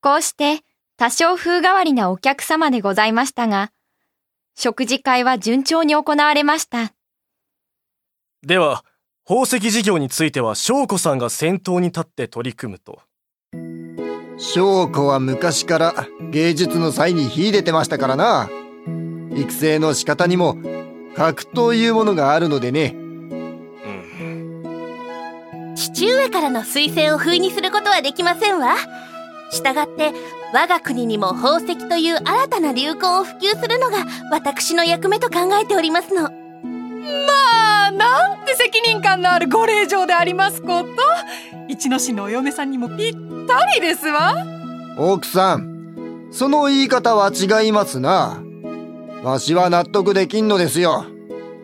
こうして多少風変わりなお客様でございましたが、食事会は順調に行われました。では、宝石事業については翔子さんが先頭に立って取り組むと。翔子は昔から芸術の際に秀でてましたからな。育成の仕方にも格というものがあるのでね。父上からの推薦を封にすることはできませんわ。したがって我が国にも宝石という新たな流行を普及するのが私の役目と考えておりますの。まあ、なんて責任感のあるご令嬢でありますこと。一ノ市のお嫁さんにもぴったりですわ。奥さん、その言い方は違いますな。わしは納得できんのですよ。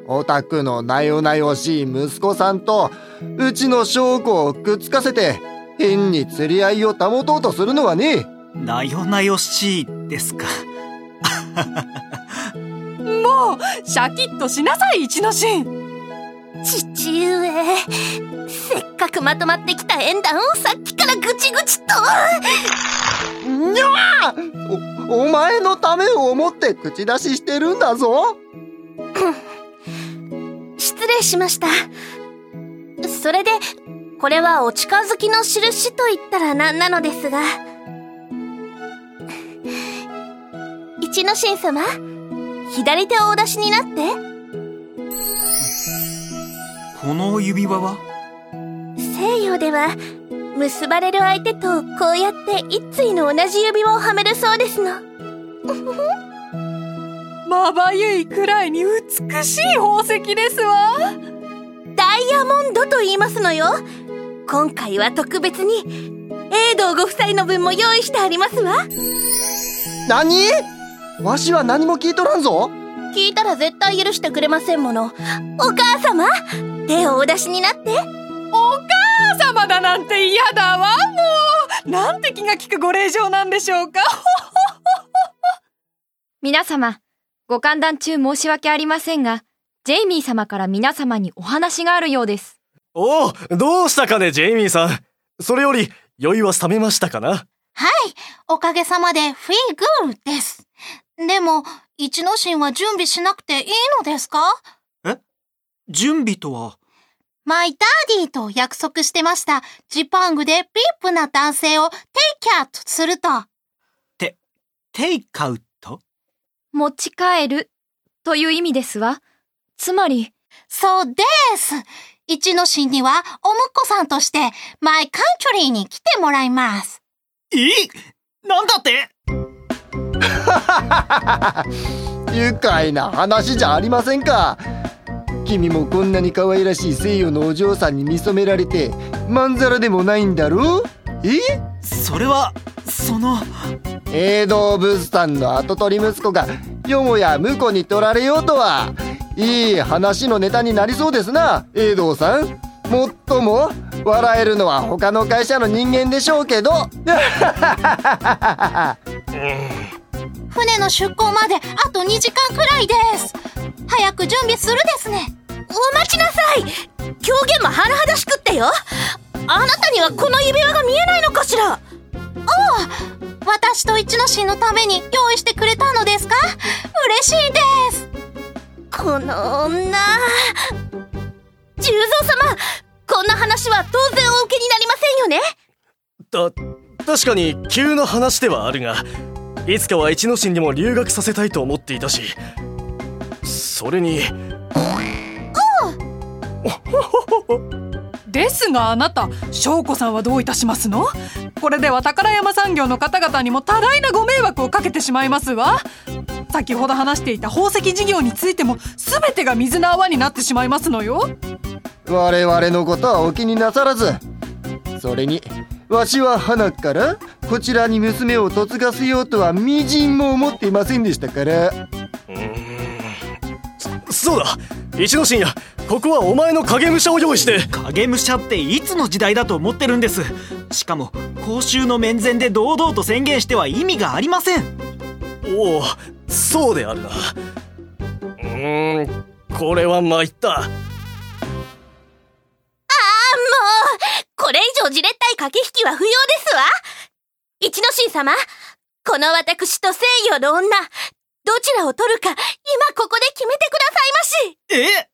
オタクのなよなよしい息子さんと、うちの証拠をくっつかせて、変に釣り合いを保とうとするのはね。なよなよしいですか。もう、シャキッとしなさい、一之進。父上、せっかくまとまってきた縁談をさっきからぐちぐちと。にゃお、お前のためを思って口出ししてるんだぞ。失礼しました。それで、これはお近づきの印と言ったらなんなのですが。一之進様、左手をお出しになって。この指輪は？西洋では、結ばれる相手とこうやって一対の同じ指輪をはめるそうですの。まばゆいくらいに美しい宝石ですわ。ダイヤモンドと言いますのよ。今回は特別に、永道ご夫妻の分も用意してありますわ。何？わしは何も聞いとらんぞ聞いたら絶対許してくれませんもの。お母様手をお出しになって。お母様だなんて嫌だわ、もうなんて気が利くご令嬢なんでしょうか 皆様、ご歓談中申し訳ありませんが、ジェイミー様から皆様にお話があるようです。おお、どうしたかね、ジェイミーさん。それより、酔いは冷めましたかな？はい、おかげさまでフィーグーです。でも、一之進は準備しなくていいのですか？え？準備とは？マイダーディーと約束してました。ジパングでピープな男性をテイキャットすると。て、テイカウト？持ち帰るという意味ですわ。つまり。そうです。一之進にはお婿さんとしてマイカントリーに来てもらいます。え？なんだって？愉快な話じゃありませんか。君もこんなに可愛らしい西洋のお嬢さんに見初められてまんざらでもないんだろえ？それはその永道物産の跡取り息子がよもや婿に取られようとはいい話のネタになりそうですな。永道さん。もっとも笑えるのは他の会社の人間でしょうけど。船の出港まであと2時間くらいです。早く準備するですね。お待ちなさい。狂言も甚だしくってよ。あなたにはこの指輪が見えないのかしら。ああ私と一之進のために用意してくれたのですか？嬉しいです。この女。十三様こんな話は当然お受けになりませんよね。た確かに急な話ではあるがいつかは一之進にも留学させたいと思っていたしそれに。ですがあなた翔子さんはどういたしますの？これでは宝山産業の方々にも多大なご迷惑をかけてしまいますわ先ほど話していた宝石事業についても全てが水の泡になってしまいますのよ。我々のことはお気になさらず。それにわしは花からこちらに娘を嫁がせようとはみじんも思っていませんでしたから。うん。そうだ。一之進やここはお前の影武者を用意して。影武者っていつの時代だと思ってるんです。しかも公衆の面前で堂々と宣言しては意味がありません。おおそうであるなうーんこれは参ったああもうこれ以上じれったい駆け引きは不要ですわ一之進様、この私と西洋の女、どちらを取るか、今ここで決めてくださいまし。え？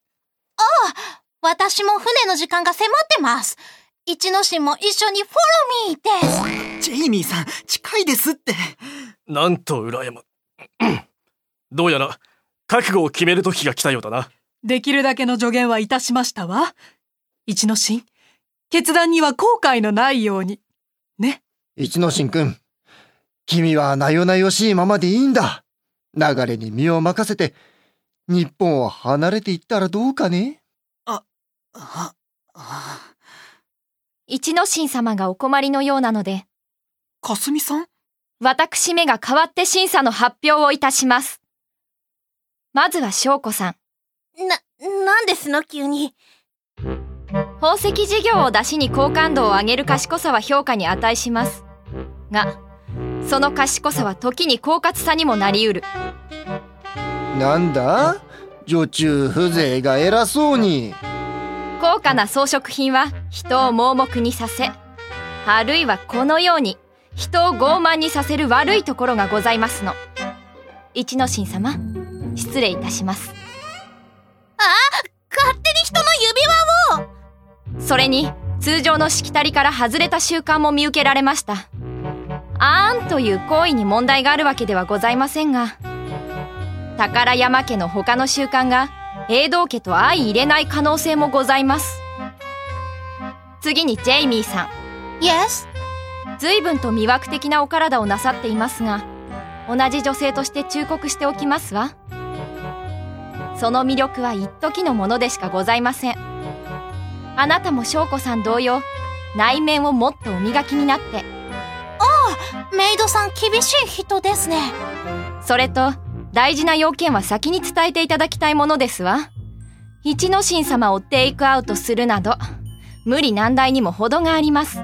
私も船の時間が迫ってます。一之進も一緒にフォローミーです。ジェイミーさん、近いですって。なんと羨ま どうやら覚悟を決める時が来たようだなできるだけの助言はいたしましたわ。一之進、決断には後悔のないように。ね。一之進くん。君はなよなよしいままでいいんだ。流れに身を任せて、日本を離れていったらどうかねあ、あ、一之進様がお困りのようなので、かすみさん？私めが代わって審査の発表をいたします。まずは翔子さん。な、なんですの急に。宝石事業を出しに好感度を上げる賢さは評価に値します。が、その賢さは時に狡猾さにもなりうる。なんだ？女中風情が偉そうに。高価な装飾品は人を盲目にさせ、あるいはこのように人を傲慢にさせる悪いところがございますの。一之進様、失礼いたします。勝手に人の指輪をそれに、通常のしきたりから外れた習慣も見受けられました。あーんという行為に問題があるわけではございませんが、宝山家の他の習慣が、永道家と相入れない可能性もございます。次にジェイミーさん。Yes? 随分と魅惑的なお体をなさっていますが、同じ女性として忠告しておきますわ。その魅力は一時のものでしかございません。あなたも翔子さん同様、内面をもっとお磨きになって、メイドさん厳しい人ですね。それと、大事な要件は先に伝えていただきたいものですわ。一之進様をテイクアウトするなど、無理難題にも程があります。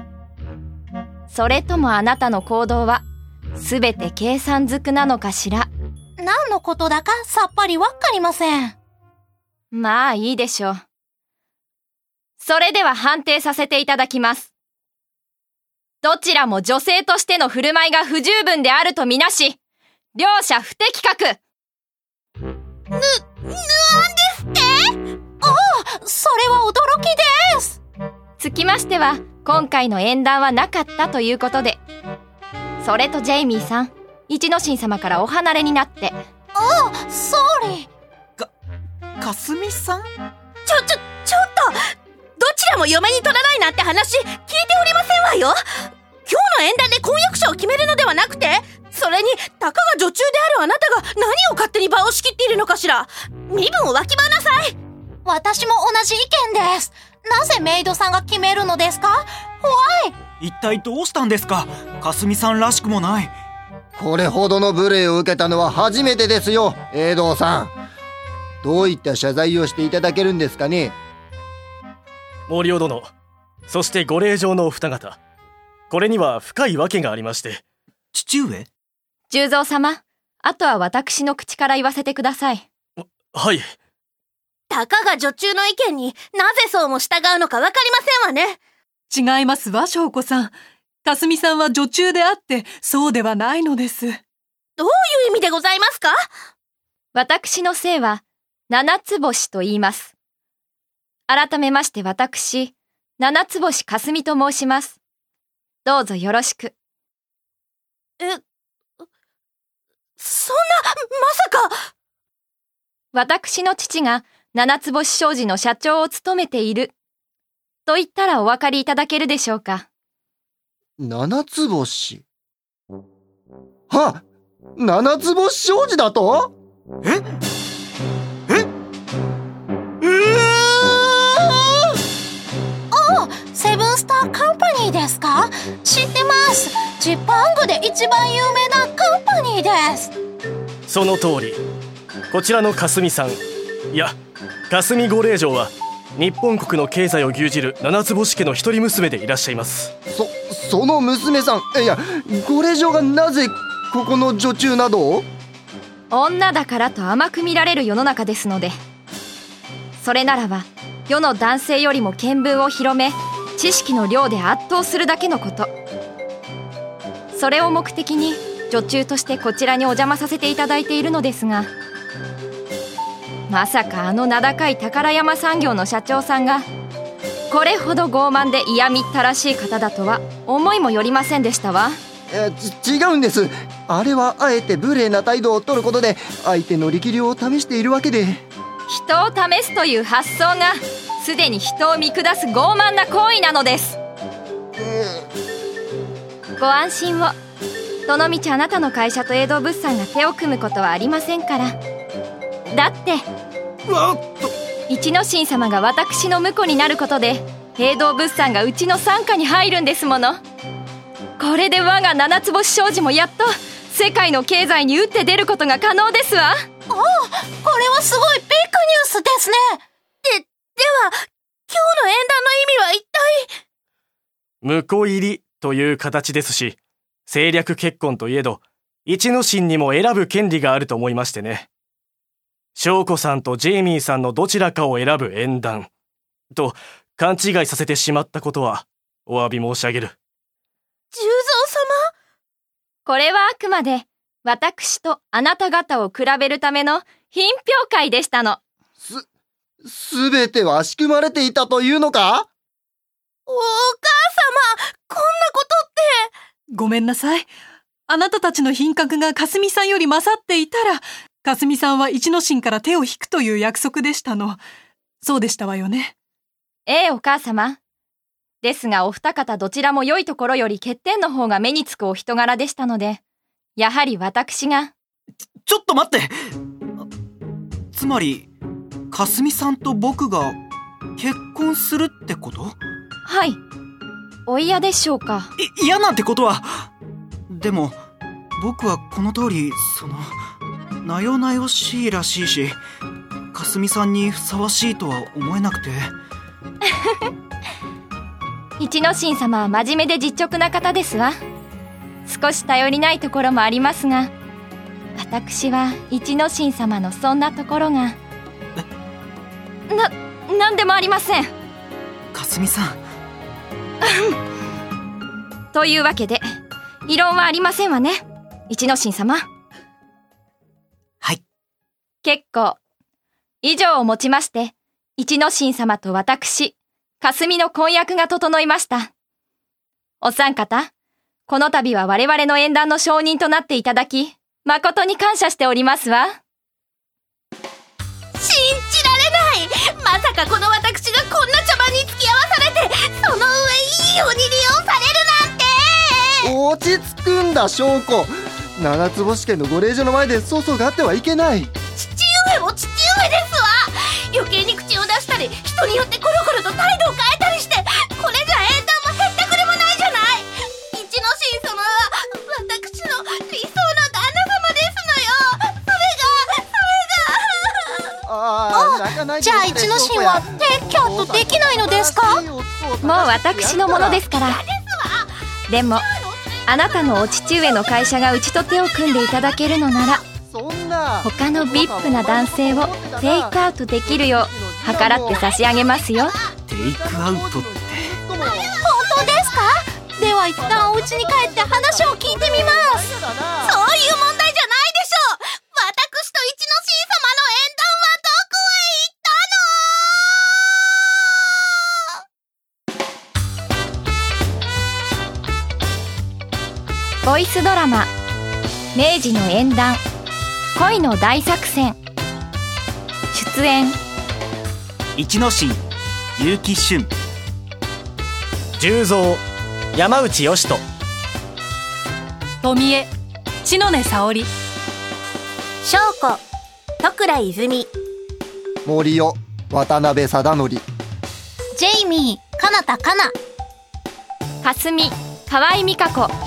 それともあなたの行動は、すべて計算づくなのかしら？何のことだかさっぱりわかりません。まあいいでしょう。それでは判定させていただきます。どちらも女性としての振る舞いが不十分であるとみなし、両者不適格それは驚きです。つきましては、今回の縁談はなかったということで。それとジェイミーさん、一之進様からお離れになって。ソーリー。かすみさん？ちょ、ちょ、ちょっとどちらも嫁に取らないなんて話聞いておりませんわよ今日の縁談で婚約者を決めるのではなくてそれに、たかが女中であるあなたが何を勝手に場を仕切っているのかしら身分をわきまなさい私も同じ意見です。なぜメイドさんが決めるのですか？怖い。一体どうしたんですか？かすみさんらしくもない。これほどの無礼を受けたのは初めてですよ、栄道さん。どういった謝罪をしていただけるんですかね？森尾殿そしてご令嬢のお二方これには深い訳がありまして父上？十三様、あとは私の口から言わせてください。はいたかが女中の意見になぜそうも従うのかわかりませんわね違いますわ、翔子さん。かすみさんは女中であって、そうではないのです。どういう意味でございますか？私の姓は、七つ星と言います。改めまして私、七つ星かすみと申します。どうぞよろしく。え、そんな、まさか私の父が七つ星商事の社長を務めている。と言ったらお分かりいただけるでしょうか。七つ星？は？七つ星商事だと？え？セブンスターカンパニーですか？知ってます。ジッパングで一番有名なカンパニーです。その通りこちらの霞さんいや霞ご令嬢は日本国の経済を牛耳る七つ星家の一人娘でいらっしゃいますそ、その娘さん、いや、ご令嬢がなぜここの女中など？を女だからと甘く見られる世の中ですので。それならば、世の男性よりも見聞を広め、知識の量で圧倒するだけのこと。それを目的に女中としてこちらにお邪魔させていただいているのですがまさかあの名高い宝山産業の社長さんがこれほど傲慢で嫌みったらしい方だとは思いもよりませんでしたわ。え違うんです。あれはあえて無礼な態度を取ることで相手の力量を試しているわけで。人を試すという発想がすでに人を見下す傲慢な行為なのです。ご安心を。どのみちあなたの会社と江戸物産が手を組むことはありませんからだって。一之進様が私の婿になることで平道物産がうちの傘下に入るんですもの。これで我が七つ星商事もやっと世界の経済に打って出ることが可能ですわ。おおこれはすごいビッグニュースですね。で、では、今日の縁談の意味は一体？婿入りという形ですし政略結婚といえど一之進にも選ぶ権利があると思いましてね翔子さんとジェイミーさんのどちらかを選ぶ縁談。と勘違いさせてしまったことはお詫び申し上げる。重蔵様？これはあくまで私とあなた方を比べるための品評会でしたの。すすべては仕組まれていたというのか？お母様こんなことって。ごめんなさい。あなたたちの品格がかすみさんより勝っていたら、かすみさんは一之進から手を引くという約束でしたの。そうでしたわよね。ええお母様。ですがお二方どちらも良いところより欠点の方が目につくお人柄でしたのでやはり私が。ちょっと待って。つまりかすみさんと僕が結婚するってこと？はい。お嫌でしょうか。い嫌なんてことは。でも僕はこの通りそのなよなよしいらしいしかすみさんにふさわしいとは思えなくて。一之進様は真面目で実直な方ですわ。少し頼りないところもありますが私は一之進様のそんなところがな何でもありません。かすみさん。というわけで異論はありませんわね一之進様。はい結構。以上をもちまして一之進様と私霞の婚約が整いました。お三方この度は我々の縁談の承認となっていただき誠に感謝しておりますわ。信じられない。まさかこの私がこんな茶番に付き合わされてその上いいように利用されるなんて。落ち着くんだ証拠。七つ星家のご令嬢の前で粗相があってはいけない人によってコロコロと態度を変えたりしてこれじゃ縁談もへったくれもないじゃない。一之進様は私の理想の旦那様ですのよ。それがそれが。ああじゃあ一之進はテイクアウトできないのですか？もう私のものですから。でもあなたのお父上の会社がうちと手を組んでいただけるのなら他の VIP な男性をテイクアウトできるよう計らって差し上げますよ。テイクアウトって。本当ですか？では一旦お家に帰って話を聞いてみます。そういう問題じゃないでしょう。私と一之進様の縁談はどこへ行ったボイスドラマ「明治の縁談。恋の大作戦」出演一之進結城俊十三山内義人。富江、千野根沙織。翔子徳倉泉。森尾渡辺貞則。ジェイミーかなたかな。かすみ河合美香子